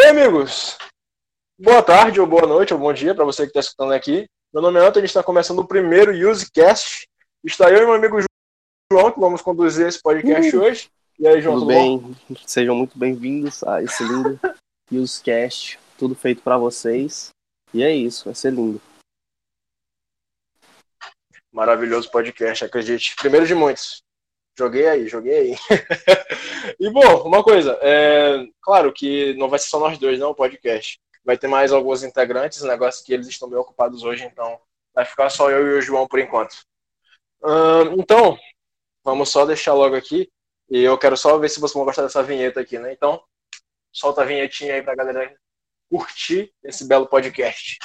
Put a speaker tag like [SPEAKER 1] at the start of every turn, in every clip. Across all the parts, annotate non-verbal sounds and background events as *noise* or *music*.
[SPEAKER 1] Oi, amigos! Boa tarde, ou boa noite, ou bom dia para você que está escutando aqui. Meu nome é Antônio, está começando o primeiro UseCast. Está eu e meu amigo João, que vamos conduzir esse podcast uh, hoje. E aí, João,
[SPEAKER 2] tudo, tudo bem? Bom? Sejam muito bem-vindos a esse lindo *laughs* UseCast. Tudo feito para vocês. E é isso, vai ser lindo.
[SPEAKER 1] Maravilhoso podcast, acredite. Primeiro de muitos. Joguei aí, joguei aí. *laughs* e bom, uma coisa, é, claro que não vai ser só nós dois, não, o podcast. Vai ter mais alguns integrantes, negócio que eles estão bem ocupados hoje, então vai ficar só eu e o João por enquanto. Então, vamos só deixar logo aqui. E eu quero só ver se vocês vão gostar dessa vinheta aqui, né? Então, solta a vinhetinha aí pra galera curtir esse belo podcast.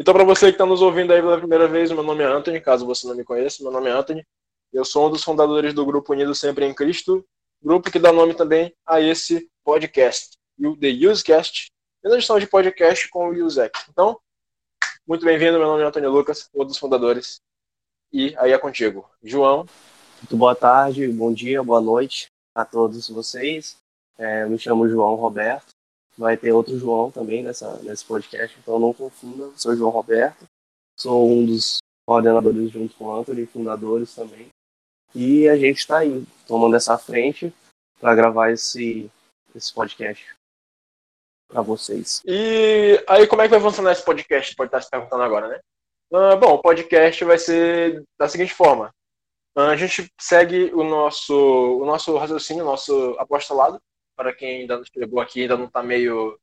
[SPEAKER 1] Então, para você que está nos ouvindo aí pela primeira vez, meu nome é Anthony, caso você não me conheça, meu nome é Anthony. Eu sou um dos fundadores do Grupo Unido Sempre em Cristo, grupo que dá nome também a esse podcast, o The Usecast, e nós estamos de podcast com o Usec. Então, muito bem-vindo, meu nome é Antônio Lucas, um dos fundadores, e aí é contigo. João.
[SPEAKER 2] Muito boa tarde, bom dia, boa noite a todos vocês. É, me chamo João Roberto, vai ter outro João também nessa, nesse podcast, então não confunda, sou João Roberto, sou um dos coordenadores junto com o Anthony, fundadores também, e a gente está aí, tomando essa frente para gravar esse, esse podcast para vocês.
[SPEAKER 1] E aí, como é que vai funcionar esse podcast? Pode estar se perguntando agora, né? Uh, bom, o podcast vai ser da seguinte forma: uh, a gente segue o nosso, o nosso raciocínio, o nosso apostolado, para quem ainda não chegou aqui, ainda não está meio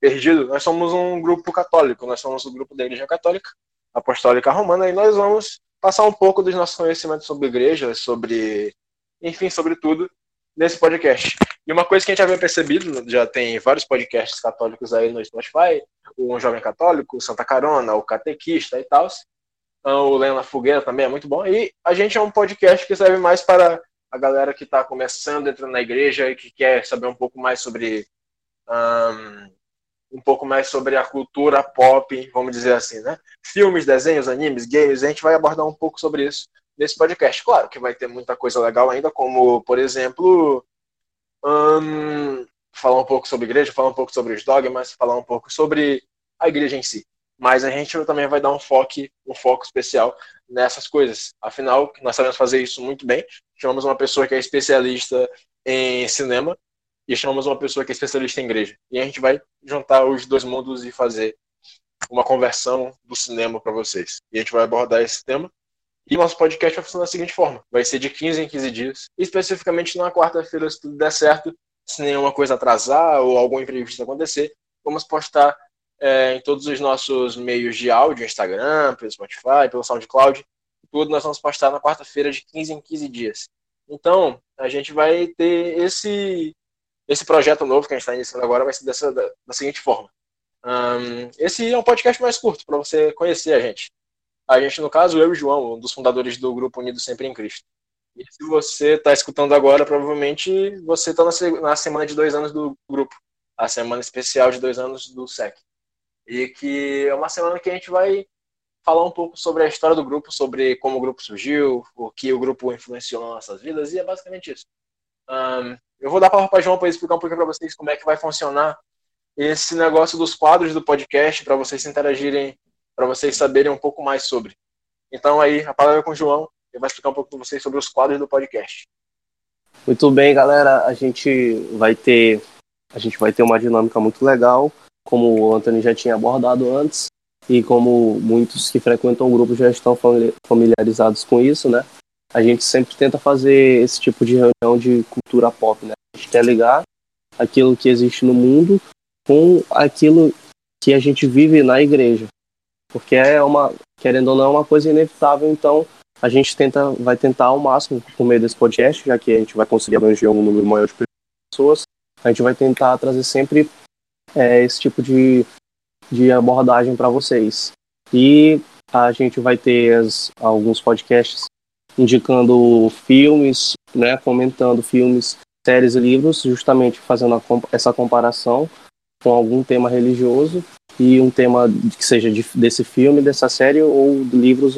[SPEAKER 1] perdido, nós somos um grupo católico, nós somos o um grupo da Igreja Católica Apostólica Romana, e nós vamos passar um pouco dos nossos conhecimentos sobre igreja, sobre, enfim, sobre tudo, nesse podcast. E uma coisa que a gente já havia percebido, já tem vários podcasts católicos aí no Spotify, o Jovem Católico, Santa Carona, o Catequista e tal, o Lena Fogueira também é muito bom, e a gente é um podcast que serve mais para a galera que está começando, entrando na igreja e que quer saber um pouco mais sobre um, um pouco mais sobre a cultura pop, vamos dizer assim, né? Filmes, desenhos, animes, games, a gente vai abordar um pouco sobre isso nesse podcast. Claro que vai ter muita coisa legal ainda, como, por exemplo, um, falar um pouco sobre igreja, falar um pouco sobre os dogmas, falar um pouco sobre a igreja em si. Mas a gente também vai dar um foco, um foco especial nessas coisas. Afinal, nós sabemos fazer isso muito bem. Chamamos uma pessoa que é especialista em cinema e chamamos uma pessoa que é especialista em igreja. E a gente vai juntar os dois mundos e fazer uma conversão do cinema para vocês. E a gente vai abordar esse tema. E nosso podcast vai funcionar da seguinte forma: vai ser de 15 em 15 dias, especificamente na quarta-feira, se tudo der certo, se nenhuma coisa atrasar ou algum imprevisto acontecer, vamos postar é, em todos os nossos meios de áudio, Instagram, pelo Spotify, pelo SoundCloud, tudo nós vamos postar na quarta-feira de 15 em 15 dias. Então, a gente vai ter esse esse projeto novo que a gente está iniciando agora vai ser dessa, da, da seguinte forma. Um, esse é um podcast mais curto para você conhecer a gente. A gente, no caso, eu e o João, um dos fundadores do Grupo Unido Sempre em Cristo. E se você está escutando agora, provavelmente você está na, na semana de dois anos do grupo, a semana especial de dois anos do SEC e que é uma semana que a gente vai falar um pouco sobre a história do grupo, sobre como o grupo surgiu, o que o grupo influenciou nas nossas vidas, e é basicamente isso. Um, eu vou dar para o João para explicar um pouquinho para vocês como é que vai funcionar esse negócio dos quadros do podcast, para vocês interagirem, para vocês saberem um pouco mais sobre. Então aí, a palavra é com o João, ele vai explicar um pouco para vocês sobre os quadros do podcast.
[SPEAKER 2] Muito bem, galera, a gente vai ter a gente vai ter uma dinâmica muito legal como o Anthony já tinha abordado antes, e como muitos que frequentam o grupo já estão familiarizados com isso, né? A gente sempre tenta fazer esse tipo de reunião de cultura pop, né? A gente quer ligar aquilo que existe no mundo com aquilo que a gente vive na igreja. Porque é uma, querendo ou não, é uma coisa inevitável, então a gente tenta, vai tentar ao máximo por meio desse podcast, já que a gente vai conseguir abranger um número maior de pessoas, a gente vai tentar trazer sempre é, esse tipo de, de abordagem para vocês. E a gente vai ter as, alguns podcasts indicando filmes, né, comentando filmes, séries e livros, justamente fazendo a, essa comparação com algum tema religioso. e um tema que seja de, desse filme, dessa série ou de livros,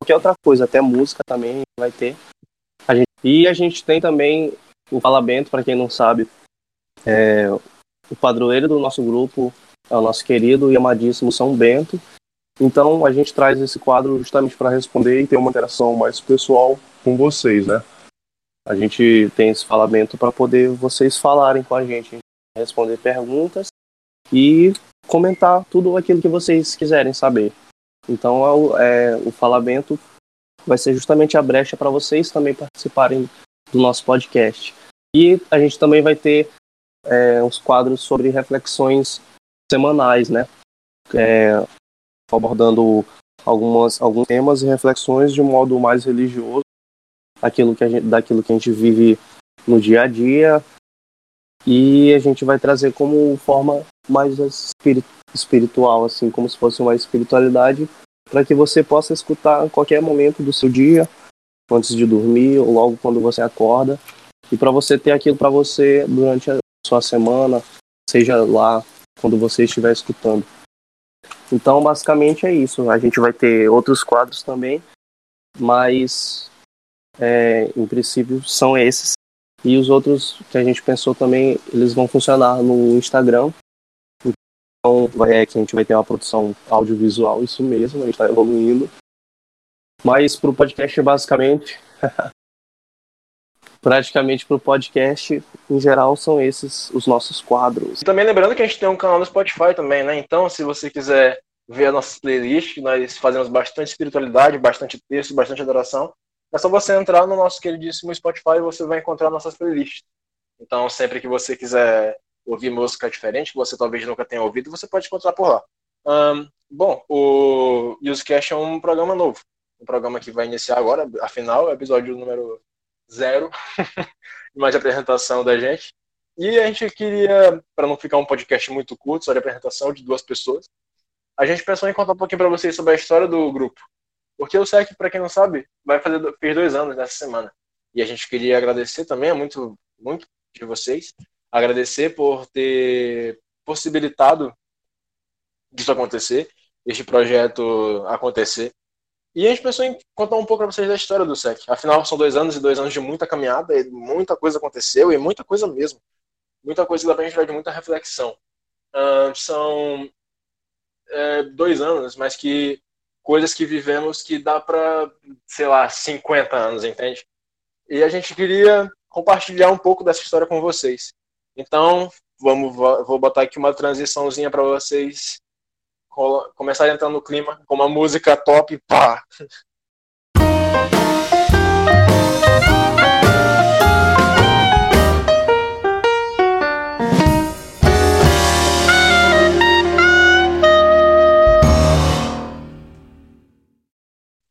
[SPEAKER 2] qualquer outra coisa, até música também vai ter. A gente, e a gente tem também o Fala Bento, para quem não sabe, é, o padroeiro do nosso grupo é o nosso querido e amadíssimo São Bento. Então a gente traz esse quadro justamente para responder e ter uma interação mais pessoal com vocês, né? A gente tem esse falamento para poder vocês falarem com a gente, responder perguntas e comentar tudo aquilo que vocês quiserem saber. Então é o, é, o falamento vai ser justamente a brecha para vocês também participarem do nosso podcast. E a gente também vai ter é, uns quadros sobre reflexões semanais, né? É, abordando algumas, alguns temas e reflexões de um modo mais religioso, aquilo que gente, daquilo que a gente vive no dia a dia, e a gente vai trazer como forma mais espiritual, assim, como se fosse uma espiritualidade, para que você possa escutar a qualquer momento do seu dia, antes de dormir ou logo quando você acorda, e para você ter aquilo para você durante sua semana, seja lá quando você estiver escutando. Então, basicamente é isso. A gente vai ter outros quadros também, mas é, em princípio são esses. E os outros que a gente pensou também, eles vão funcionar no Instagram. Então, é que a gente vai ter uma produção audiovisual, isso mesmo, a gente está evoluindo. Mas para o podcast, basicamente, *laughs* praticamente para o podcast, em geral, são esses os nossos quadros.
[SPEAKER 1] Também lembrando que a gente tem um canal no Spotify também, né? Então, se você quiser ver a nossa playlist, nós fazemos bastante espiritualidade, bastante texto, bastante adoração. É só você entrar no nosso queridíssimo Spotify e você vai encontrar nossas playlists. Então, sempre que você quiser ouvir música diferente, que você talvez nunca tenha ouvido, você pode encontrar por lá. Um, bom, o Usecast é um programa novo. Um programa que vai iniciar agora, afinal, é o episódio número zero, *laughs* mais apresentação da gente. E a gente queria, para não ficar um podcast muito curto, só de apresentação de duas pessoas, a gente pensou em contar um pouquinho para vocês sobre a história do grupo. Porque o SEC, para quem não sabe, vai fazer fez dois anos nessa semana. E a gente queria agradecer também, muito, muito de vocês, agradecer por ter possibilitado isso acontecer, este projeto acontecer. E a gente pensou em contar um pouco para vocês da história do SEC. Afinal, são dois anos e dois anos de muita caminhada, e muita coisa aconteceu, e muita coisa mesmo. Muita coisa que dá para a gente tirar de muita reflexão. Uh, são é, dois anos, mas que coisas que vivemos que dá para, sei lá, 50 anos, entende? E a gente queria compartilhar um pouco dessa história com vocês. Então, vamos, vou botar aqui uma transiçãozinha para vocês começar a entrar no clima com uma música top, pá.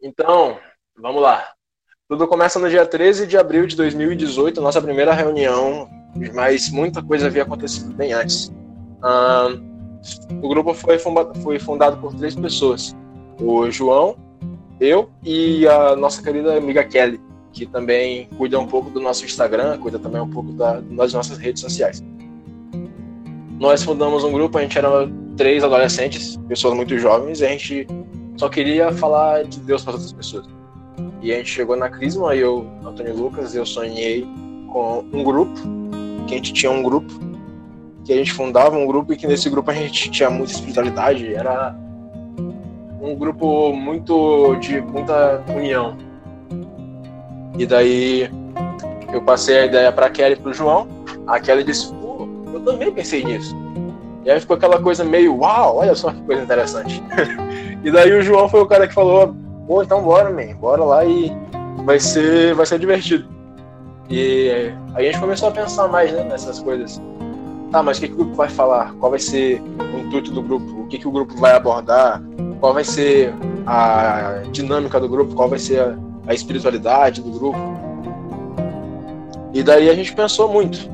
[SPEAKER 1] Então, vamos lá. Tudo começa no dia 13 de abril de 2018, nossa primeira reunião, mas muita coisa havia acontecido bem antes. Um, o grupo foi fundado, foi fundado por três pessoas: o João, eu e a nossa querida amiga Kelly, que também cuida um pouco do nosso Instagram, cuida também um pouco da, das nossas redes sociais. Nós fundamos um grupo, a gente era três adolescentes, pessoas muito jovens, e a gente só queria falar de Deus para outras pessoas. E a gente chegou na Crisma, eu, Antônio Lucas, eu sonhei com um grupo, que a gente tinha um grupo que a gente fundava um grupo e que nesse grupo a gente tinha muita espiritualidade, era um grupo muito de muita união. E daí eu passei a ideia para Kelly e pro João. A Kelly disse: "Pô, eu também pensei nisso". E aí ficou aquela coisa meio, uau, olha só que coisa interessante. *laughs* e daí o João foi o cara que falou: "Pô, então bora, man, bora lá e vai ser vai ser divertido". E a gente começou a pensar mais né, nessas coisas tá, mas o que, que o grupo vai falar? Qual vai ser o intuito do grupo? O que, que o grupo vai abordar? Qual vai ser a dinâmica do grupo? Qual vai ser a, a espiritualidade do grupo? E daí a gente pensou muito,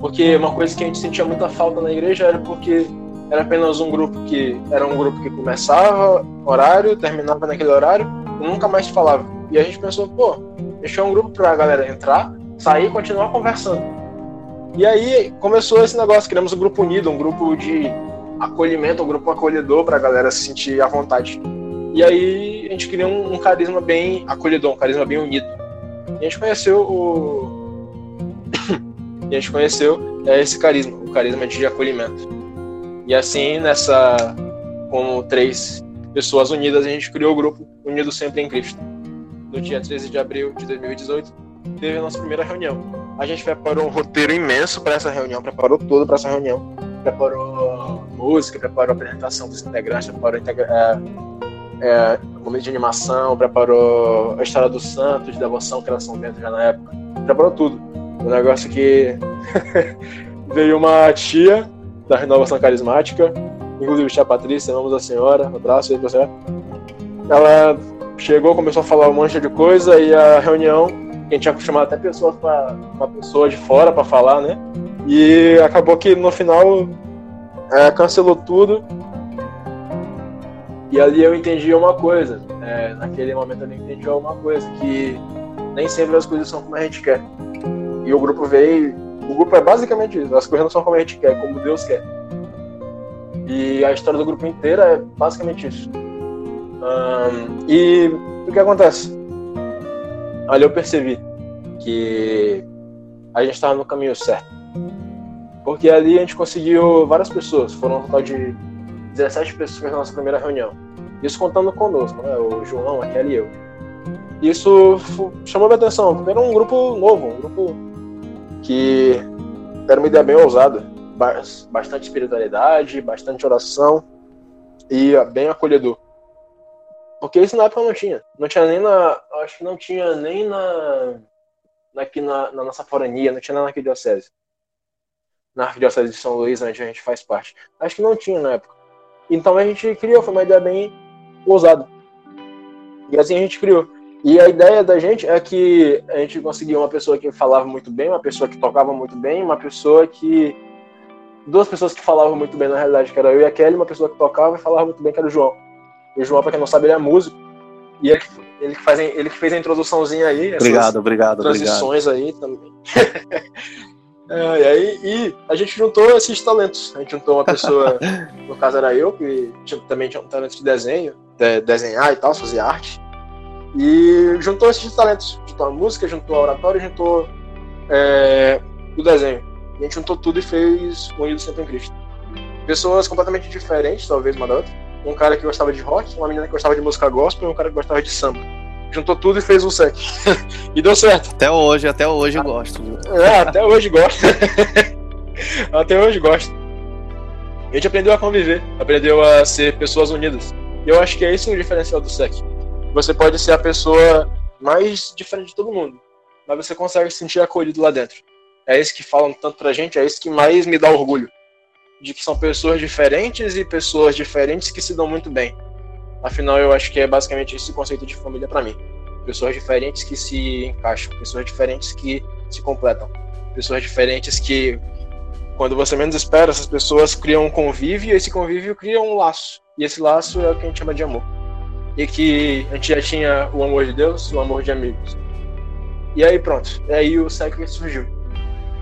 [SPEAKER 1] porque uma coisa que a gente sentia muita falta na igreja era porque era apenas um grupo que era um grupo que começava horário, terminava naquele horário e nunca mais falava. E a gente pensou, pô, deixar um grupo para a galera entrar, sair e continuar conversando. E aí começou esse negócio, criamos um grupo unido, um grupo de acolhimento, um grupo acolhedor para a galera se sentir à vontade. E aí a gente criou um, um, carisma bem acolhedor, um carisma bem unido. E a gente conheceu o. *coughs* e a gente conheceu é, esse carisma, o carisma de acolhimento. E assim, nessa. Como três pessoas unidas, a gente criou o grupo Unido Sempre em Cristo. No dia 13 de abril de 2018, teve a nossa primeira reunião. A gente preparou um roteiro imenso para essa reunião, preparou tudo para essa reunião. Preparou música, preparou apresentação dos integrantes, preparou é, é, momento de animação, preparou a história do santo, de devoção, que era São Bento já na época. Preparou tudo. O negócio que *laughs* veio uma tia da renovação carismática, inclusive tia Patrícia, amamos a senhora, um abraço aí pra você. Ela chegou, começou a falar um monte de coisa e a reunião, a gente tinha chamado até pessoas para uma pessoa de fora para falar, né? E acabou que no final é, cancelou tudo e ali eu entendi uma coisa, é, naquele momento eu entendi uma coisa, que nem sempre as coisas são como a gente quer. E o grupo veio, o grupo é basicamente isso, as coisas não são como a gente quer, como Deus quer. E a história do grupo inteira é basicamente isso. E o que acontece? Ali eu percebi que a gente estava no caminho certo. Porque ali a gente conseguiu várias pessoas, foram um total de 17 pessoas na nossa primeira reunião. Isso contando conosco, né? O João, a Kelly e eu. Isso chamou minha atenção, era um grupo novo, um grupo que era uma ideia bem ousada. Bastante espiritualidade, bastante oração e bem acolhedor. Porque isso na época não tinha. Não tinha nem na. Acho que não tinha nem na. Aqui na, na nossa forania, não tinha na arquidiocese. Na arquidiocese de São Luís, onde a gente faz parte. Acho que não tinha na época. Então a gente criou, foi uma ideia bem ousada. E assim a gente criou. E a ideia da gente é que a gente conseguia uma pessoa que falava muito bem, uma pessoa que tocava muito bem, uma pessoa que. Duas pessoas que falavam muito bem, na realidade, que era eu e a Kelly, uma pessoa que tocava e falava muito bem, que era o João. O João, pra quem não sabe, ele é músico. E ele, ele, que, faz, ele que fez a introduçãozinha aí.
[SPEAKER 2] Obrigado, obrigado.
[SPEAKER 1] Transições
[SPEAKER 2] obrigado.
[SPEAKER 1] aí também. *laughs* É, e aí e a gente juntou esses talentos. A gente juntou uma pessoa, *laughs* no caso era eu, que tinha, também tinha um talento de desenho, de, desenhar e tal, fazer arte. E juntou esses talentos. Juntou a música, juntou a oratória, juntou é, o desenho. E a gente juntou tudo e fez o Unido Sempre em Cristo. Pessoas completamente diferentes, talvez uma da outra. Um cara que gostava de rock, uma menina que gostava de música gospel e um cara que gostava de samba juntou tudo e fez um sec. *laughs* e deu certo.
[SPEAKER 2] Até hoje, até hoje eu gosto.
[SPEAKER 1] É, até hoje gosto. *laughs* até hoje gosto. A gente aprendeu a conviver, aprendeu a ser pessoas unidas. E eu acho que é isso o diferencial do SEC. Você pode ser a pessoa mais diferente de todo mundo, mas você consegue se sentir acolhido lá dentro. É isso que falam tanto pra gente, é isso que mais me dá orgulho. De que são pessoas diferentes e pessoas diferentes que se dão muito bem. Afinal, eu acho que é basicamente esse conceito de família para mim. Pessoas diferentes que se encaixam, pessoas diferentes que se completam, pessoas diferentes que, quando você menos espera, essas pessoas criam um convívio e esse convívio cria um laço. E esse laço é o que a gente chama de amor. E que a gente já tinha o amor de Deus, o amor de amigos. E aí pronto, e aí o Cycle surgiu.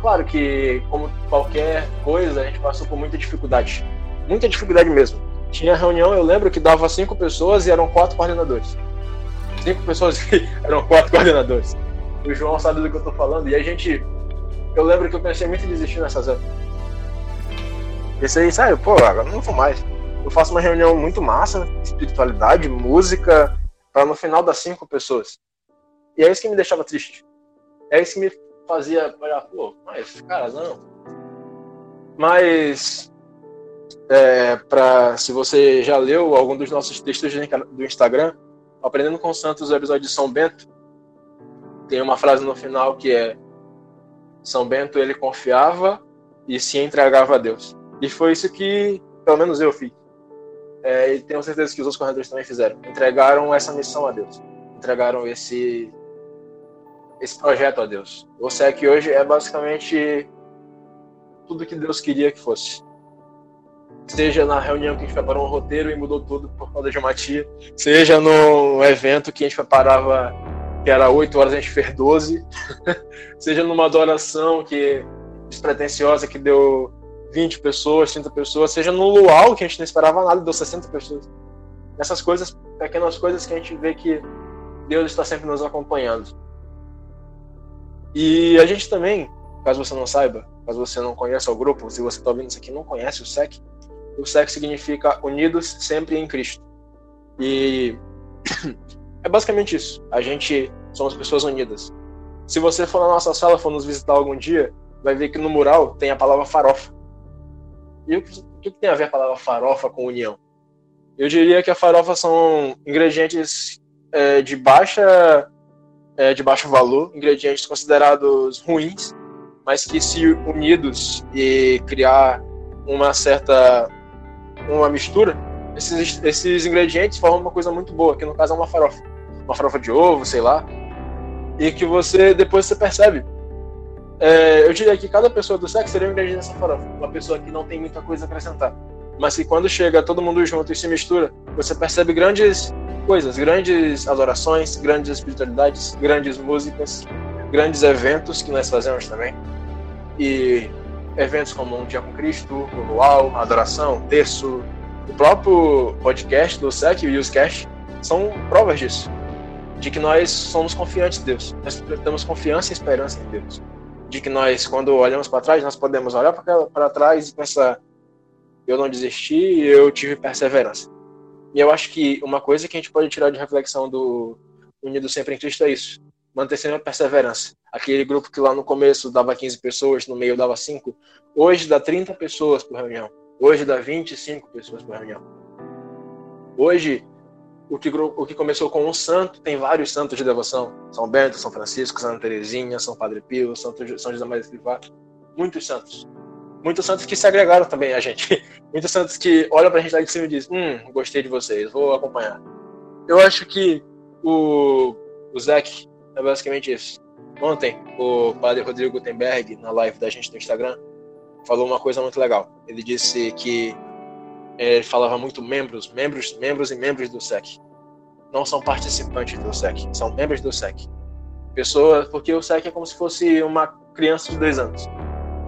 [SPEAKER 1] Claro que, como qualquer coisa, a gente passou por muita dificuldade. Muita dificuldade mesmo tinha reunião, eu lembro que dava cinco pessoas e eram quatro coordenadores. Cinco pessoas e *laughs* eram quatro coordenadores. O João sabe do que eu tô falando. E a gente. Eu lembro que eu pensei muito em desistir nessas épocas. Pensei, sério, pô, agora não vou mais. Eu faço uma reunião muito massa, espiritualidade, música, para no final das cinco pessoas. E é isso que me deixava triste. É isso que me fazia olhar, pô, mas, cara, não. Mas é, para se você já leu algum dos nossos textos do Instagram, Aprendendo com Santos, o episódio de São Bento, tem uma frase no final que é São Bento ele confiava e se entregava a Deus. E foi isso que, pelo menos eu fiz. É, e tenho certeza que os outros corredores também fizeram. Entregaram essa missão a Deus. Entregaram esse esse projeto a Deus. O SEC hoje é basicamente tudo que Deus queria que fosse seja na reunião que a gente preparou um roteiro e mudou tudo por causa de uma tia, seja no evento que a gente preparava que era 8 horas, a gente fez 12, *laughs* seja numa adoração que despretensiosa que deu 20 pessoas, 30 pessoas, seja no luau, que a gente não esperava nada, deu 60 pessoas. Essas coisas, pequenas coisas que a gente vê que Deus está sempre nos acompanhando. E a gente também, caso você não saiba, caso você não conheça o grupo, se você está ouvindo isso aqui não conhece o SEC, o SEC significa Unidos Sempre em Cristo. E *clears throat* é basicamente isso. A gente somos pessoas unidas. Se você for na nossa sala, for nos visitar algum dia, vai ver que no mural tem a palavra farofa. E o que tem a ver a palavra farofa com união? Eu diria que a farofa são ingredientes é, de baixa é, de baixo valor, ingredientes considerados ruins, mas que se unidos e criar uma certa uma mistura, esses, esses ingredientes formam uma coisa muito boa, que no caso é uma farofa, uma farofa de ovo, sei lá, e que você depois você percebe. É, eu diria que cada pessoa do sexo seria um ingrediente dessa farofa, uma pessoa que não tem muita coisa a acrescentar, mas que quando chega todo mundo junto e se mistura, você percebe grandes coisas, grandes adorações, grandes espiritualidades, grandes músicas, grandes eventos que nós fazemos também. E eventos como Um Dia com Cristo, o Luau, a Adoração, o Terço, o próprio podcast do SEC e o UseCast são provas disso. De que nós somos confiantes em Deus. Nós temos confiança e esperança em Deus. De que nós, quando olhamos para trás, nós podemos olhar para trás e pensar: eu não desisti, eu tive perseverança. E eu acho que uma coisa que a gente pode tirar de reflexão do Unido Sempre em Cristo é isso: manter a perseverança. Aquele grupo que lá no começo dava 15 pessoas, no meio dava 5, hoje dá 30 pessoas por reunião. Hoje dá 25 pessoas por reunião. Hoje, o que, o que começou com um santo, tem vários santos de devoção. São Bento, São Francisco, Santa Teresinha, São Padre Pio, São José Maria Escrivá. Muitos santos muitos santos que se agregaram também a gente. Muitos santos que olham pra gente lá de cima e dizem: Hum, gostei de vocês, vou acompanhar. Eu acho que o, o Zeke é basicamente isso. Ontem, o padre Rodrigo Gutenberg, na live da gente no Instagram, falou uma coisa muito legal. Ele disse que ele falava muito membros, membros, membros e membros do SEC. Não são participantes do SEC, são membros do SEC. Pessoas, porque o SEC é como se fosse uma criança de dois anos.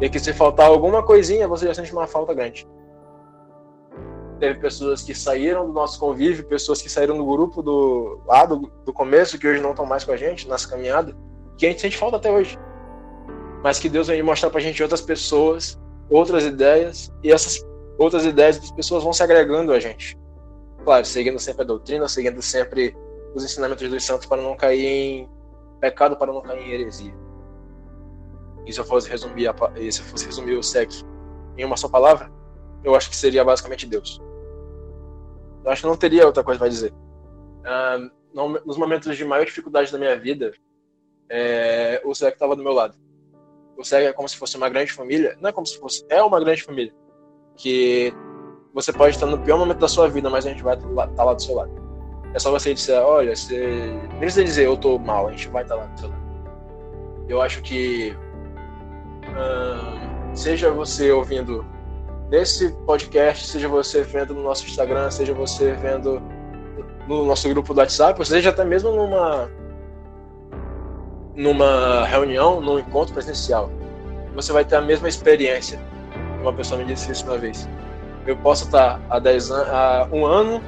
[SPEAKER 1] E que se faltar alguma coisinha, você já sente uma falta grande. Teve pessoas que saíram do nosso convívio, pessoas que saíram do grupo do lá do, do começo, que hoje não estão mais com a gente, nessa caminhada, que a gente sente falta até hoje. Mas que Deus vem mostrar pra gente outras pessoas, outras ideias, e essas outras ideias das pessoas vão se agregando a gente. Claro, seguindo sempre a doutrina, seguindo sempre os ensinamentos dos santos para não cair em pecado, para não cair em heresia. E se eu fosse resumir, a, se eu fosse resumir o SEC em uma só palavra, eu acho que seria basicamente Deus. Eu acho que não teria outra coisa para dizer. Uh, nos momentos de maior dificuldade da minha vida, é, o SEC estava do meu lado. O SEC é como se fosse uma grande família. Não é como se fosse, é uma grande família. Que você pode estar no pior momento da sua vida, mas a gente vai estar tá lá do seu lado. É só você dizer, olha, você... nem precisa dizer eu tô mal, a gente vai estar tá lá do seu lado. Eu acho que seja você ouvindo nesse podcast, seja você vendo no nosso Instagram, seja você vendo no nosso grupo do WhatsApp, ou seja até mesmo numa numa reunião, num encontro presencial, você vai ter a mesma experiência. Uma pessoa me disse isso uma vez. Eu posso estar há 10 anos, há um ano,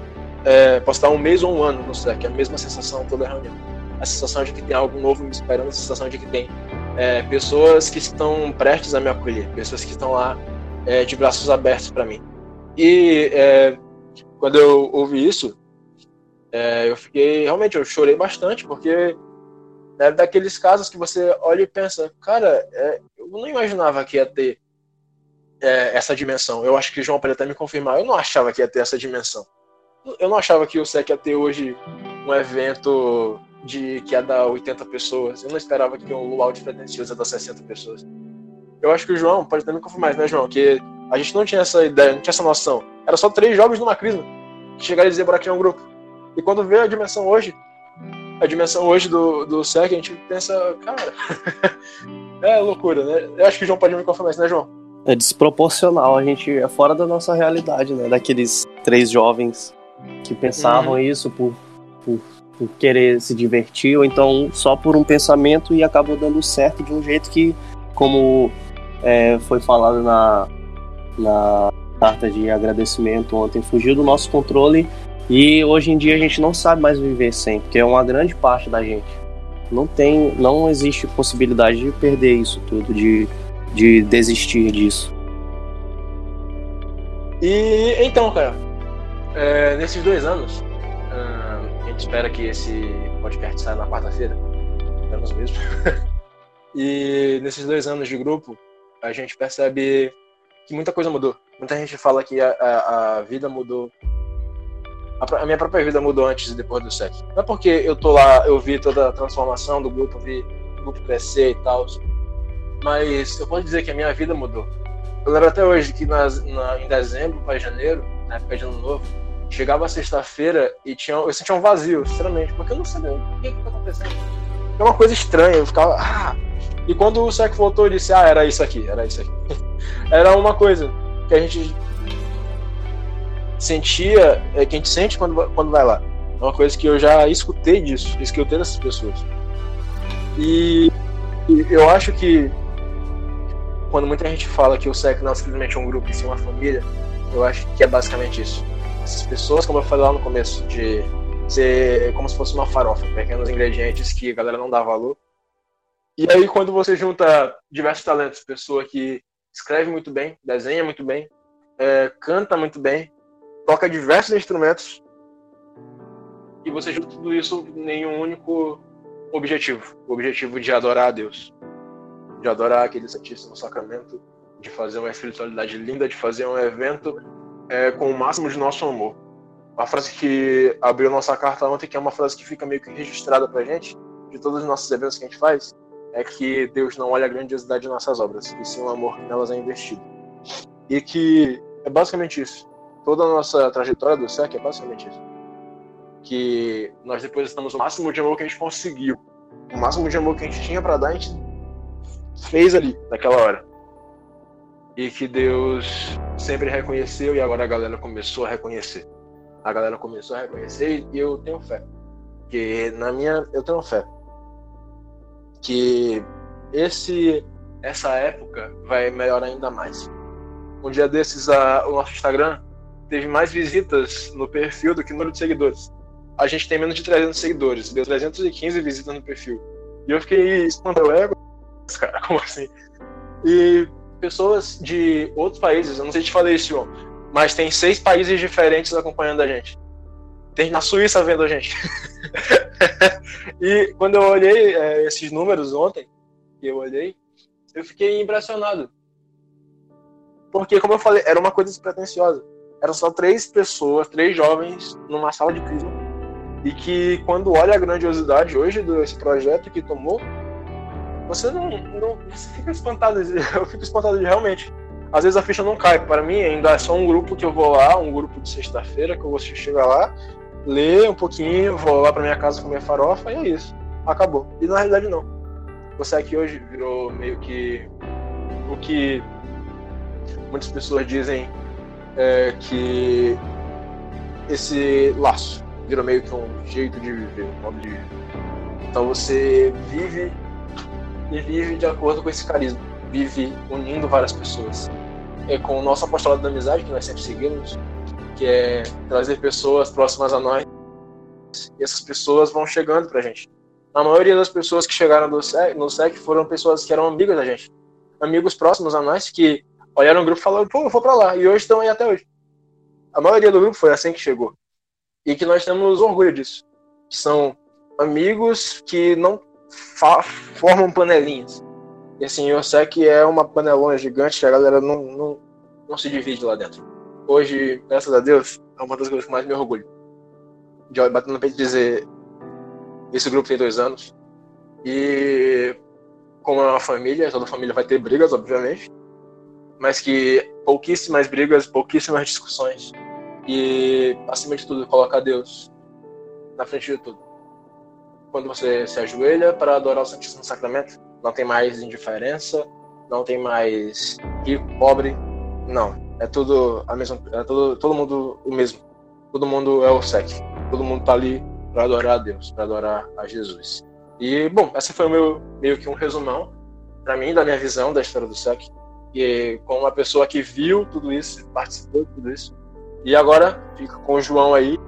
[SPEAKER 1] é, posso estar um mês ou um ano no SEC, é a mesma sensação toda a reunião. A sensação de que tem algo novo me esperando, a sensação de que tem é, pessoas que estão prestes a me acolher, pessoas que estão lá é, de braços abertos para mim. E é, quando eu ouvi isso, é, eu fiquei realmente eu chorei bastante porque é daqueles casos que você olha e pensa, cara, é, eu não imaginava que ia ter é, essa dimensão. Eu acho que o João pode até me confirmar. Eu não achava que ia ter essa dimensão. Eu não achava que o SEC ia ter hoje um evento de que ia dar 80 pessoas. Eu não esperava que um luau de pretencioso ia dar 60 pessoas. Eu acho que o João pode também confirmar né, João? Que a gente não tinha essa ideia, não tinha essa noção. Era só três jogos numa crise que chegaram a dizer bora criar um grupo. E quando vê a dimensão hoje, a dimensão hoje do, do SEC, a gente pensa, cara, *laughs* é loucura, né? Eu acho que o João pode me confirmar isso, né, João?
[SPEAKER 2] É desproporcional, a gente é fora da nossa realidade, né? Daqueles três jovens que pensavam uhum. isso por, por por querer se divertir, ou então só por um pensamento e acabou dando certo de um jeito que, como é, foi falado na, na carta de agradecimento ontem fugiu do nosso controle e hoje em dia a gente não sabe mais viver sem, porque é uma grande parte da gente. Não tem, não existe possibilidade de perder isso tudo, de, de desistir disso.
[SPEAKER 1] E então, cara, é, nesses dois anos, a gente espera que esse podcast saia na quarta-feira, esperamos mesmo. *laughs* e nesses dois anos de grupo, a gente percebe que muita coisa mudou. Muita gente fala que a, a, a vida mudou a, minha própria vida mudou antes e depois do SEC. Não é porque eu tô lá, eu vi toda a transformação do grupo, vi o grupo crescer e tal, mas eu posso dizer que a minha vida mudou. Eu lembro até hoje que nas, na, em dezembro para janeiro, na época de ano novo, chegava sexta-feira e tinha, eu sentia um vazio, sinceramente, porque eu não sabia o que está acontecendo. É uma coisa estranha, eu ficava. Ah! E quando o SEC voltou, eu disse: Ah, era isso aqui, era isso aqui. *laughs* era uma coisa que a gente sentia, é, que a gente sente quando, quando vai lá. É uma coisa que eu já escutei disso, escutei dessas pessoas. E, e eu acho que quando muita gente fala que o SEC não é simplesmente um grupo sim uma família, eu acho que é basicamente isso. Essas pessoas, como eu falei lá no começo, de ser como se fosse uma farofa, pequenos ingredientes que a galera não dá valor. E aí, quando você junta diversos talentos, pessoa que escreve muito bem, desenha muito bem, é, canta muito bem, toca diversos instrumentos e você junta tudo isso em um único objetivo, o objetivo de adorar a Deus, de adorar aquele Santíssimo Sacramento, de fazer uma espiritualidade linda, de fazer um evento é, com o máximo de nosso amor. Uma frase que abriu nossa carta ontem, que é uma frase que fica meio que registrada pra gente, de todos os nossos eventos que a gente faz, é que Deus não olha a grandiosidade de nossas obras, e sim o amor que nelas é investido. E que é basicamente isso toda a nossa trajetória do SEC é basicamente isso. Que nós depositamos o máximo de amor que a gente conseguiu. O máximo de amor que a gente tinha para dar, a gente fez ali, naquela hora. E que Deus sempre reconheceu e agora a galera começou a reconhecer. A galera começou a reconhecer e eu tenho fé. Que na minha. Eu tenho fé. Que esse essa época vai melhorar ainda mais. Um dia desses, a, o nosso Instagram teve mais visitas no perfil do que número de seguidores. A gente tem menos de 300 seguidores, deu 315 visitas no perfil. E eu fiquei espantado, ego, cara, *laughs* como assim? E pessoas de outros países, eu não sei te falei isso, mas tem seis países diferentes acompanhando a gente. Tem na Suíça vendo a gente. *laughs* e quando eu olhei é, esses números ontem, que eu olhei, eu fiquei impressionado. Porque, como eu falei, era uma coisa despretensiosa eram só três pessoas, três jovens, numa sala de crisma. E que quando olha a grandiosidade hoje desse projeto que tomou, você não, não você fica espantado. *laughs* Eu fico espantado de realmente. Às vezes a ficha não cai. Para mim, ainda é só um grupo que eu vou lá, um grupo de sexta-feira, que eu vou chegar lá, ler um pouquinho, vou lá para minha casa comer farofa e é isso. Acabou. E na realidade, não. Você aqui hoje virou meio que o que muitas pessoas dizem é, que esse laço virou meio que um jeito de viver, um modo de viver. Então você vive e vive de acordo com esse carisma, vive unindo várias pessoas. É com o nosso apostolado da amizade, que nós sempre seguimos, que é trazer pessoas próximas a nós, e essas pessoas vão chegando pra gente. A maioria das pessoas que chegaram no SEC, no SEC foram pessoas que eram amigas da gente, amigos próximos a nós, que olharam o grupo e falaram, pô, eu vou pra lá. E hoje estão aí até hoje. A maioria do grupo foi assim que chegou. E que nós temos orgulho disso. São amigos que não formam panelinhas. E assim, sei que é uma panelona gigante que a galera não, não, não se divide lá dentro. Hoje, graças a Deus, é uma das coisas que mais me orgulho. De bater no peito e dizer: esse grupo tem dois anos. E, como é uma família, toda família vai ter brigas, obviamente mas que pouquíssimas brigas, pouquíssimas discussões e, acima de tudo, colocar Deus na frente de tudo. Quando você se ajoelha para adorar o Santíssimo Sacramento, não tem mais indiferença, não tem mais rico, pobre, não. É tudo a mesma, é todo, todo mundo o mesmo. Todo mundo é o SEC. Todo mundo tá ali para adorar a Deus, para adorar a Jesus. E, bom, esse foi o meu meio que um resumão para mim da minha visão da história do SEC e com uma pessoa que viu tudo isso, participou de tudo isso. E agora fica com o João aí,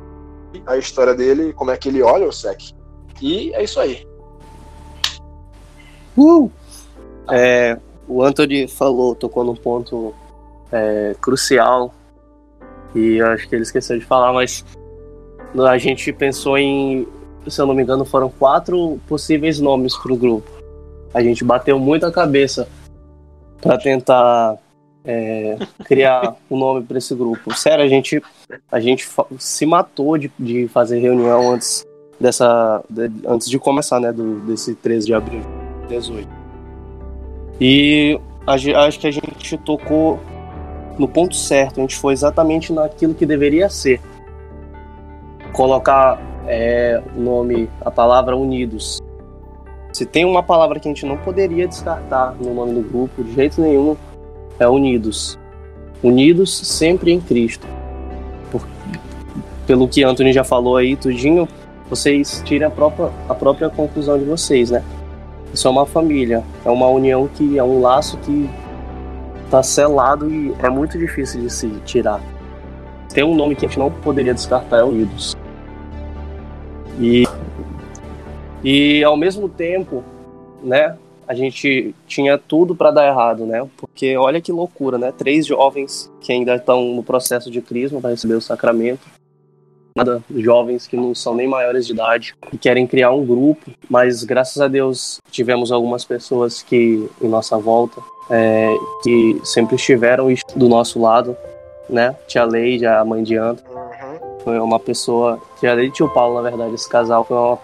[SPEAKER 1] a história dele, como é que ele olha o SEC. E é isso aí.
[SPEAKER 2] Uh! É, o Anthony falou, tocou num ponto é, crucial e eu acho que ele esqueceu de falar, mas a gente pensou em, se eu não me engano, foram quatro possíveis nomes para o grupo. A gente bateu muito a cabeça para tentar é, criar um nome para esse grupo. Sério, a gente, a gente se matou de, de fazer reunião antes dessa, de, antes de começar, né, do, desse 13 de abril de 18. E a, acho que a gente tocou no ponto certo, a gente foi exatamente naquilo que deveria ser. Colocar é, o nome, a palavra unidos. Se tem uma palavra que a gente não poderia descartar no nome do grupo, de jeito nenhum, é unidos. Unidos sempre em Cristo. Por, pelo que Anthony já falou aí, tudinho, vocês tirem a própria, a própria conclusão de vocês, né? Isso é uma família, é uma união que é um laço que tá selado e é muito difícil de se tirar. Tem um nome que a gente não poderia descartar, é Unidos. E, e ao mesmo tempo, né, a gente tinha tudo para dar errado, né? Porque olha que loucura, né? Três jovens que ainda estão no processo de crisma para receber o sacramento. Nada, jovens que não são nem maiores de idade e querem criar um grupo, mas graças a Deus tivemos algumas pessoas que em nossa volta é, que sempre estiveram do nosso lado, né? Tia Leide, a mãe de Anta, uhum. foi uma pessoa, tia Leide e tio Paulo, na verdade, esse casal foi uma,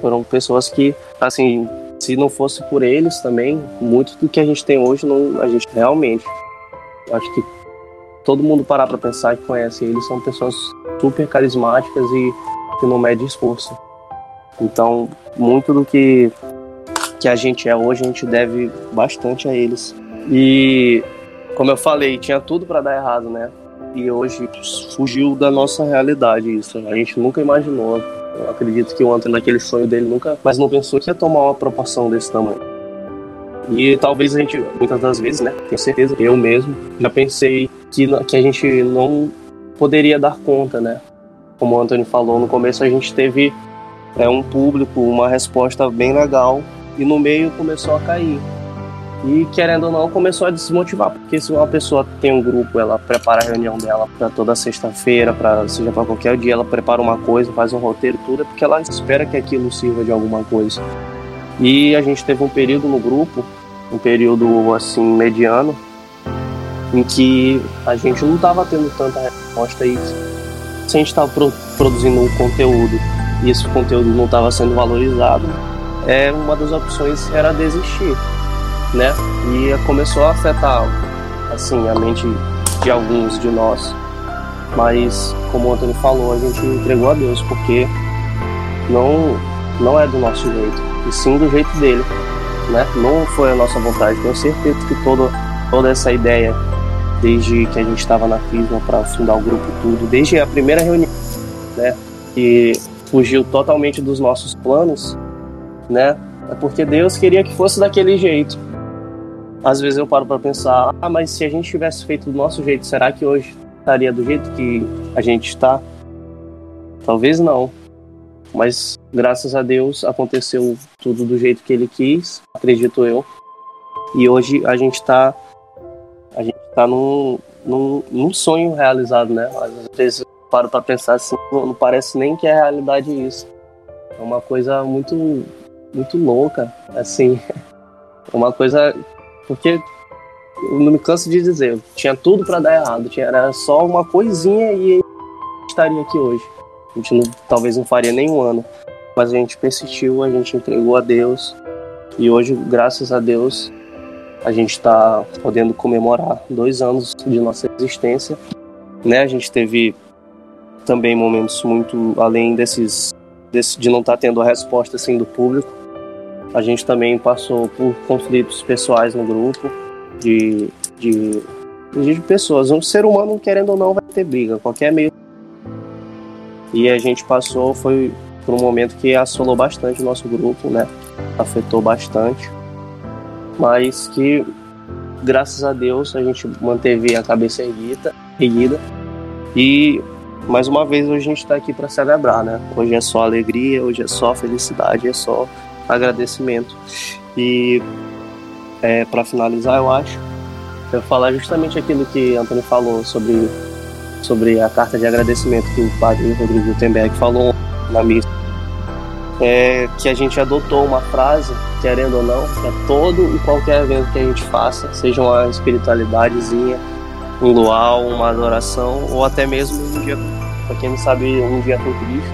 [SPEAKER 2] foram pessoas que, assim, se não fosse por eles também, muito do que a gente tem hoje, não, a gente realmente, acho que todo mundo parar para pensar que conhece eles são pessoas super carismáticas e que não mede esforço. Então, muito do que que a gente é hoje, a gente deve bastante a eles. E como eu falei, tinha tudo para dar errado, né? E hoje fugiu da nossa realidade isso. A gente nunca imaginou. Eu acredito que o Antônio, naquele sonho dele, nunca, mas não pensou que ia tomar uma proporção desse tamanho. E talvez a gente, muitas das vezes, né? Tenho certeza, eu mesmo, já pensei que, que a gente não poderia dar conta, né? Como o Antônio falou, no começo a gente teve é, um público, uma resposta bem legal, e no meio começou a cair. E querendo ou não, começou a desmotivar, porque se uma pessoa tem um grupo, ela prepara a reunião dela para toda sexta-feira, para seja para qualquer dia, ela prepara uma coisa, faz um roteiro, tudo é porque ela espera que aquilo sirva de alguma coisa. E a gente teve um período no grupo, um período assim mediano, em que a gente não estava tendo tanta resposta e se a gente estava pro, produzindo um conteúdo e esse conteúdo não estava sendo valorizado, é uma das opções era desistir né? E começou a afetar, assim, a mente de alguns de nós. Mas, como o Antônio falou, a gente entregou a Deus, porque não, não é do nosso jeito, e sim do jeito dele, né? Não foi a nossa vontade. Tenho certeza que toda, toda essa ideia, desde que a gente estava na Crisma para fundar o grupo tudo, desde a primeira reunião, né? Que fugiu totalmente dos nossos planos, né? É porque Deus queria que fosse daquele jeito às vezes eu paro para pensar, ah, mas se a gente tivesse feito do nosso jeito, será que hoje estaria do jeito que a gente está? Talvez não. Mas graças a Deus aconteceu tudo do jeito que ele quis, acredito eu. E hoje a gente está a gente tá num, num, num, sonho realizado, né? Às vezes eu paro para pensar assim, não parece nem que é realidade isso. É uma coisa muito muito louca, assim. *laughs* É uma coisa porque eu não me canso de dizer, tinha tudo para dar errado, tinha, era só uma coisinha e estaria aqui hoje. A gente não, talvez não faria nem um ano, mas a gente persistiu, a gente entregou a Deus e hoje, graças a Deus, a gente está podendo comemorar dois anos de nossa existência. Né? A gente teve também momentos muito além desses desse, de não estar tá tendo a resposta assim do público a gente também passou por conflitos pessoais no grupo, de, de, de pessoas. Um ser humano, querendo ou não, vai ter briga, qualquer meio. E a gente passou, foi por um momento que assolou bastante o nosso grupo, né? Afetou bastante. Mas que graças a Deus a gente manteve a cabeça erguida, erguida e mais uma vez hoje a gente está aqui para celebrar, né? Hoje é só alegria, hoje é só felicidade, é só agradecimento. E é, para finalizar, eu acho, eu vou falar justamente aquilo que Antônio falou sobre, sobre a carta de agradecimento que o padre Rodrigo Gutenberg falou na missa. É, que a gente adotou uma frase, querendo ou não, é todo e qualquer evento que a gente faça, seja uma espiritualidadezinha, um luau, uma adoração, ou até mesmo um dia, para quem não sabe, um dia com Cristo.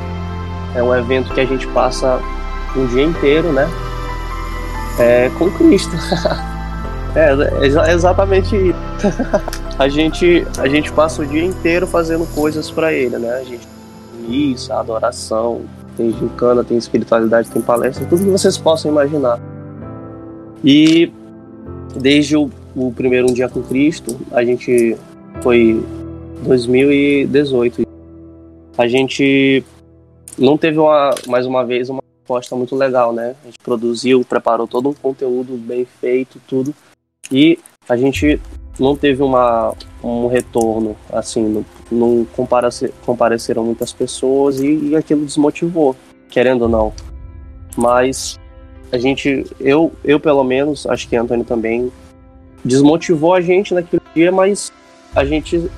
[SPEAKER 2] É um evento que a gente passa um dia inteiro, né? É, com Cristo. *laughs* é, é exatamente isso. *laughs* a gente a gente passa o dia inteiro fazendo coisas para ele, né? A gente missa, adoração, tem gincana, tem espiritualidade, tem palestra, tudo que vocês possam imaginar. E desde o, o primeiro um dia com Cristo, a gente foi 2018. A gente não teve uma mais uma vez uma resposta muito legal, né? A gente produziu, preparou todo um conteúdo bem feito, tudo. E a gente não teve uma, um retorno, assim, não, não comparece, compareceram muitas pessoas e, e aquilo desmotivou, querendo ou não. Mas a gente, eu, eu pelo menos, acho que Antônio também, desmotivou a gente naquele dia, mas a gente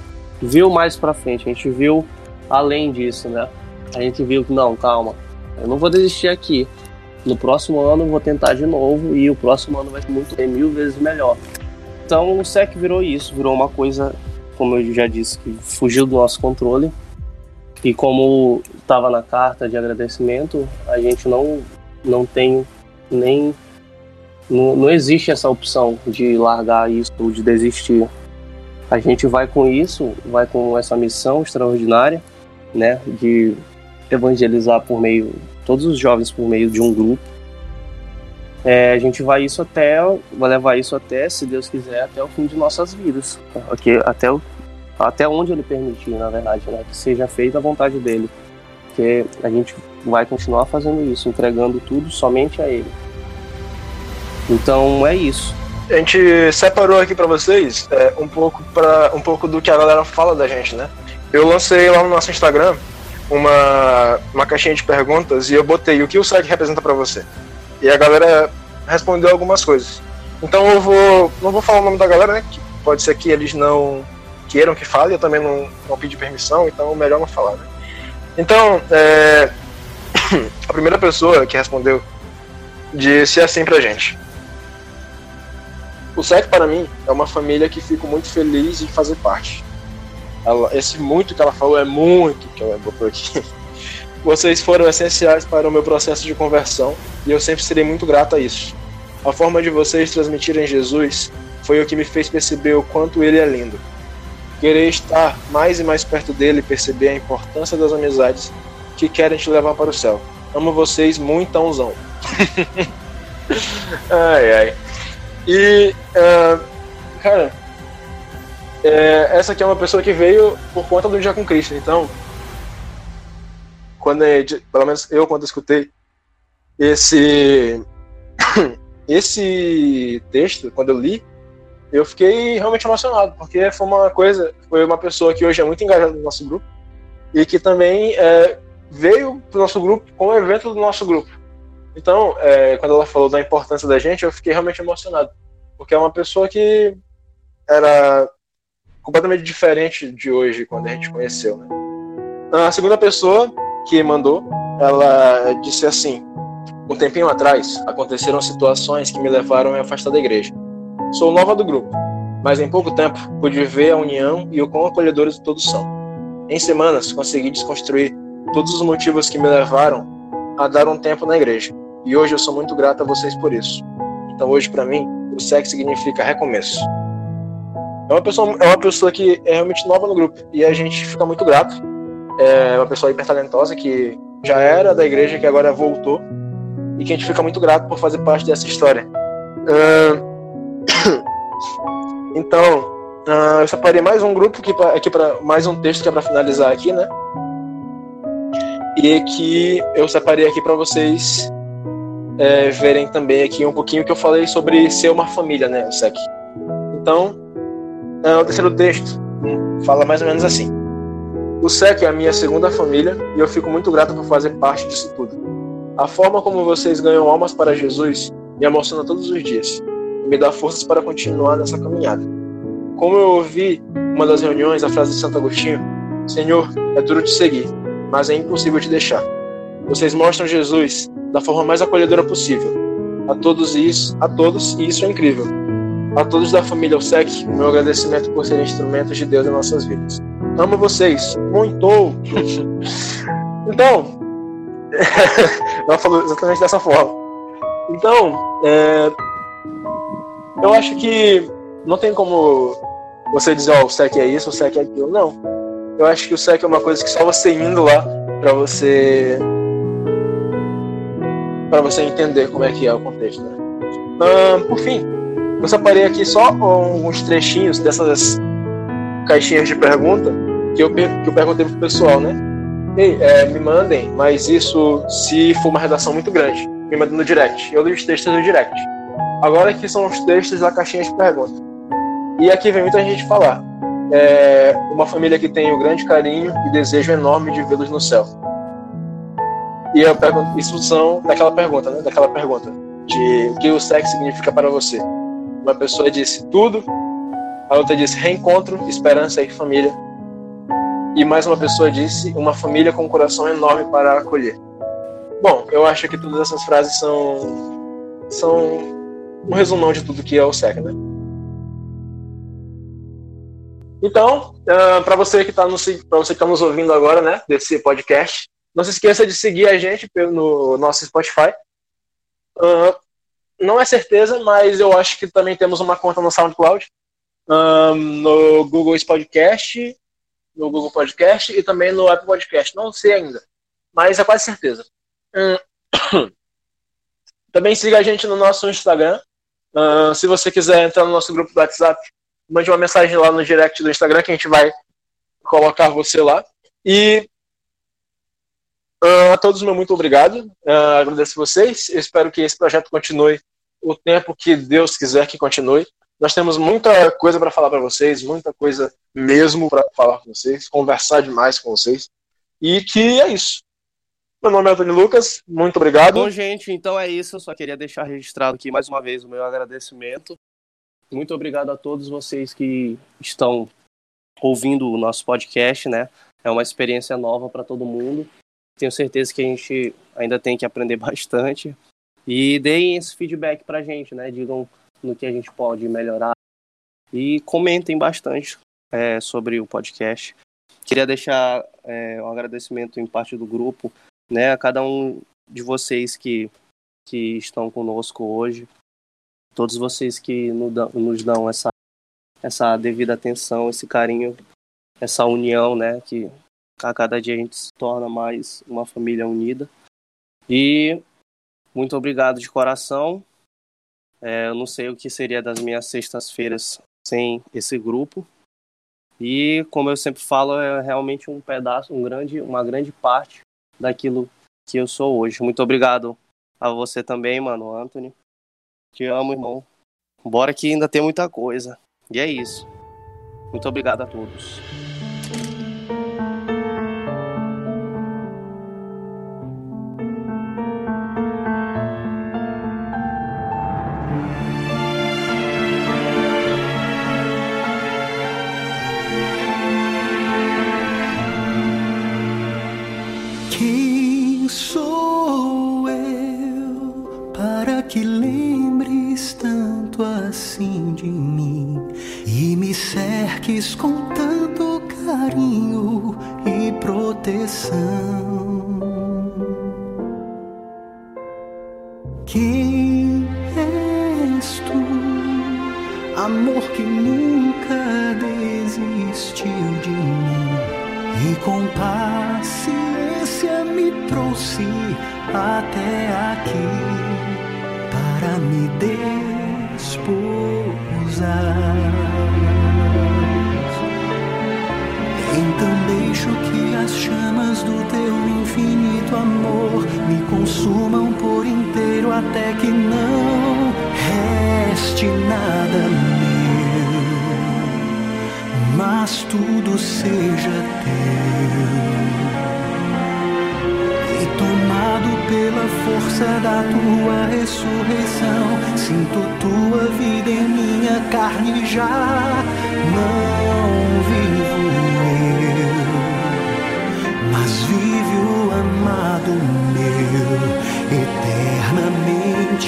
[SPEAKER 2] viu mais pra frente, a gente viu além disso, né? A gente viu que, não, calma, eu não vou desistir aqui. No próximo ano eu vou tentar de novo e o próximo ano vai ser muito mil vezes melhor. Então o SEC virou isso, virou uma coisa, como eu já disse, que fugiu do nosso controle. E como estava na carta de agradecimento, a gente não, não tem nem. Não, não existe essa opção de largar isso ou de desistir. A gente vai com isso, vai com essa missão extraordinária, né, de evangelizar por meio todos os jovens por meio de um grupo. É, a gente vai isso até, vai levar isso até, se Deus quiser, até o fim de nossas vidas, okay? até, o, até onde Ele permitir, na verdade, né? que seja feita a vontade dele, porque a gente vai continuar fazendo isso, entregando tudo somente a Ele. Então é isso.
[SPEAKER 1] A gente separou aqui para vocês é, um pouco para um pouco do que a galera fala da gente, né? Eu lancei lá no nosso Instagram uma, uma caixinha de perguntas e eu botei o que o site representa para você. E a galera respondeu algumas coisas. Então eu vou. Não vou falar o nome da galera, né? Que pode ser que eles não queiram que fale, eu também não, não pedi permissão, então é melhor não falar, né? Então, é, *coughs* a primeira pessoa que respondeu disse assim pra gente. O SEC para mim é uma família que fico muito feliz de fazer parte. Ela, esse muito que ela falou é muito que ela botou aqui. Vocês foram essenciais para o meu processo de conversão e eu sempre serei muito grato a isso. A forma de vocês transmitirem Jesus foi o que me fez perceber o quanto ele é lindo. Querer estar mais e mais perto dele e perceber a importância das amizades que querem te levar para o céu. Amo vocês muito, unzão. *laughs* ai, ai. E, uh, cara, é, essa aqui é uma pessoa que veio por conta do Dia com Cristo. Então, quando é, pelo menos eu quando escutei esse *coughs* esse texto, quando eu li, eu fiquei realmente emocionado, porque foi uma coisa, foi uma pessoa que hoje é muito engajada no nosso grupo e que também é, veio para o nosso grupo com o evento do nosso grupo. Então, é, quando ela falou da importância da gente, eu fiquei realmente emocionado, porque é uma pessoa que era completamente diferente de hoje, quando a gente conheceu. Né? A segunda pessoa que mandou, ela disse assim: Um tempinho atrás aconteceram situações que me levaram a me afastar da igreja. Sou nova do grupo, mas em pouco tempo pude ver a união e o quão acolhedores todos são. Em semanas consegui desconstruir todos os motivos que me levaram a dar um tempo na igreja. E hoje eu sou muito grato a vocês por isso. Então hoje para mim, o sexo significa recomeço. É uma pessoa, é uma pessoa que é realmente nova no grupo e a gente fica muito grato. É uma pessoa hiper talentosa que já era da igreja, que agora voltou e que a gente fica muito grato por fazer parte dessa história. Uh, *coughs* então, uh, eu separei mais um grupo aqui para aqui mais um texto que é para finalizar aqui, né? E que eu separei aqui para vocês é, verem também aqui um pouquinho que eu falei sobre ser uma família, né, o SEC. Então, é, o terceiro texto fala mais ou menos assim: O SEC é a minha segunda família e eu fico muito grato por fazer parte disso tudo. A forma como vocês ganham almas para Jesus me emociona todos os dias e me dá forças para continuar nessa caminhada. Como eu ouvi uma das reuniões a frase de Santo Agostinho: Senhor, é duro te seguir, mas é impossível te deixar. Vocês mostram Jesus da forma mais acolhedora possível. A todos isso, a todos, e isso é incrível. A todos da família OSEC, meu agradecimento por serem instrumentos de Deus em nossas vidas. Amo vocês muito. *laughs* então, *laughs* ela falou exatamente dessa forma. Então, é, eu acho que não tem como você dizer, ó, oh, o SEC é isso, o SEC é aquilo. Não. Eu acho que o SEC é uma coisa que só você indo lá para você para você entender como é que é o contexto. Né? Uh, por fim, eu separei aqui só alguns trechinhos dessas caixinhas de pergunta que eu, que eu perguntei pro pessoal, né? Ei, é, me mandem, mas isso se for uma redação muito grande, me mandem no direct. Eu li os textos no direct. Agora aqui são os textos da caixinha de pergunta. E aqui vem muita gente falar. É uma família que tem o um grande carinho e desejo enorme de vê-los no céu. E eu pergunto, isso são daquela pergunta, né? Daquela pergunta de o que o sexo significa para você. Uma pessoa disse tudo, a outra disse reencontro, esperança e família. E mais uma pessoa disse uma família com um coração enorme para acolher. Bom, eu acho que todas essas frases são são um resumão de tudo que é o SEC, né? Então, uh, ah, para você que está no, para você que tá nos ouvindo agora, né, desse podcast, não se esqueça de seguir a gente no nosso Spotify. Uh, não é certeza, mas eu acho que também temos uma conta no SoundCloud, um, no Google Podcast, no Google Podcast e também no Apple Podcast. Não sei ainda, mas é quase certeza. Um, *coughs* também siga a gente no nosso Instagram. Uh, se você quiser entrar no nosso grupo do WhatsApp, mande uma mensagem lá no direct do Instagram que a gente vai colocar você lá. E Uh, a todos, meu muito obrigado. Uh, agradeço vocês. Eu espero que esse projeto continue o tempo que Deus quiser que continue. Nós temos muita coisa para falar para vocês, muita coisa mesmo para falar com vocês, conversar demais com vocês. E que é isso. Meu nome é Antônio Lucas, muito obrigado.
[SPEAKER 2] Bom, gente, então é isso. Eu só queria deixar registrado aqui mais uma vez o meu agradecimento. Muito obrigado a todos vocês que estão ouvindo o nosso podcast, né? É uma experiência nova para todo mundo tenho certeza que a gente ainda tem que aprender *laughs* bastante. E deem esse feedback pra gente, né? Digam no que a gente pode melhorar. E comentem bastante é, sobre o podcast. Queria deixar é, um agradecimento em parte do grupo, né? A cada um de vocês que, que estão conosco hoje. Todos vocês que nos dão essa, essa devida atenção, esse carinho, essa união, né? Que a cada dia a gente se torna mais uma família unida. E muito obrigado de coração. É, eu não sei o que seria das minhas sextas-feiras sem esse grupo. E como eu sempre falo, é realmente um pedaço, um grande, uma grande parte daquilo que eu sou hoje. Muito obrigado a você também, mano, Anthony. Te amo, irmão. Bora que ainda tem muita coisa. E é isso. Muito obrigado a todos.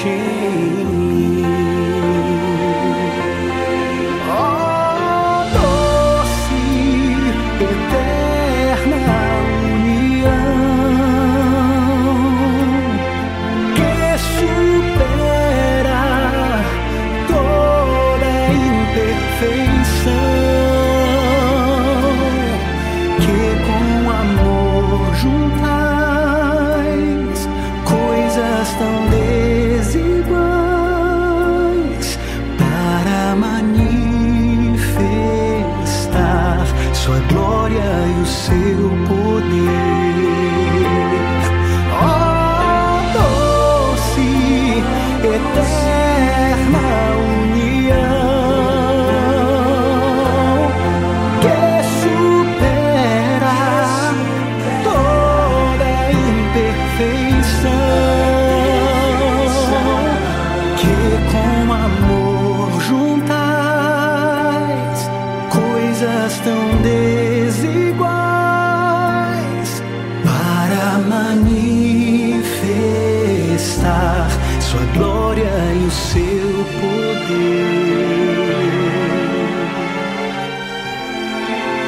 [SPEAKER 3] change.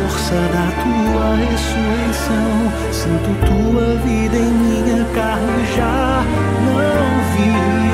[SPEAKER 3] força da tua ressurreição. Sinto tua vida em minha carne, já não vi.